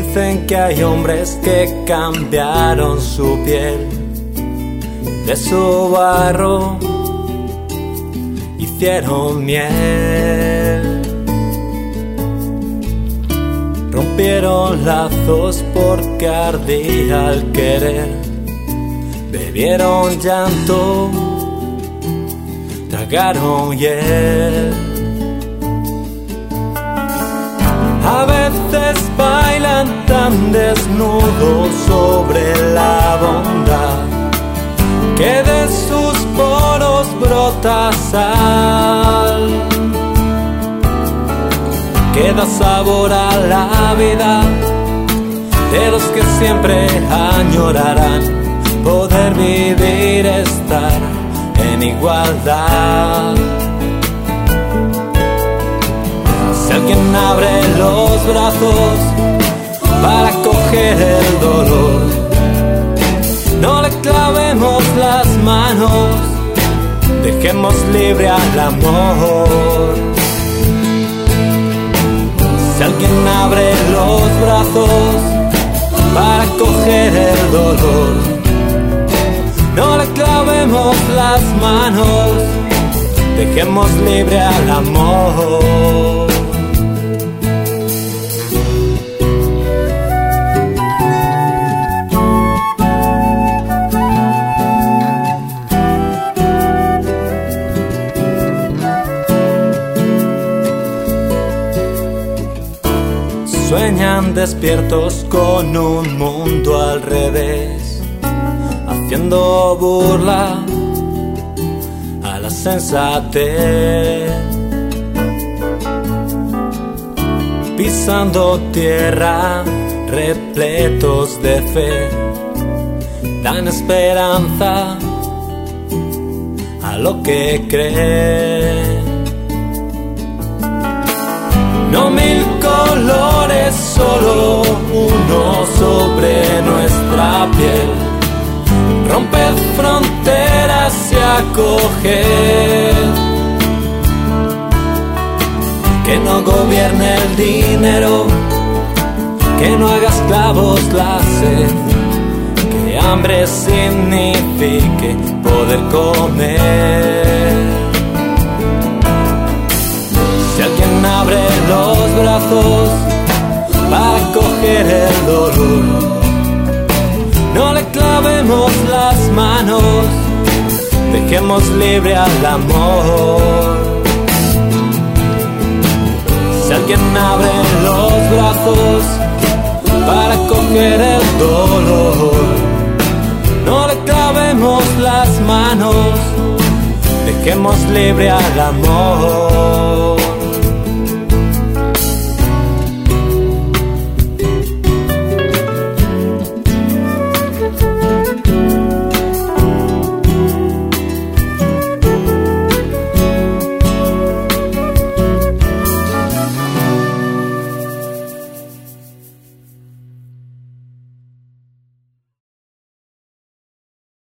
Dicen que hay hombres que cambiaron su piel de su barro, hicieron miel. Rompieron lazos porque ardía al querer, bebieron llanto, tragaron hiel. A veces tan desnudos sobre la bondad que de sus poros brota sal. Queda sabor a la vida de los que siempre añorarán poder vivir, estar en igualdad. Si alguien abre los brazos el dolor, no le clavemos las manos, dejemos libre al amor. Si alguien abre los brazos para coger el dolor, no le clavemos las manos, dejemos libre al amor. Sueñan despiertos con un mundo al revés, haciendo burla a la sensatez. Pisando tierra, repletos de fe, dan esperanza a lo que creen. Sobre nuestra piel. Romper fronteras y acoger. Que no gobierne el dinero, que no haga esclavos la sed. Que hambre signifique poder comer. Si alguien abre los brazos dejemos libre al amor. Si alguien abre los brazos para coger el dolor, no le clavemos las manos, dejemos libre al amor.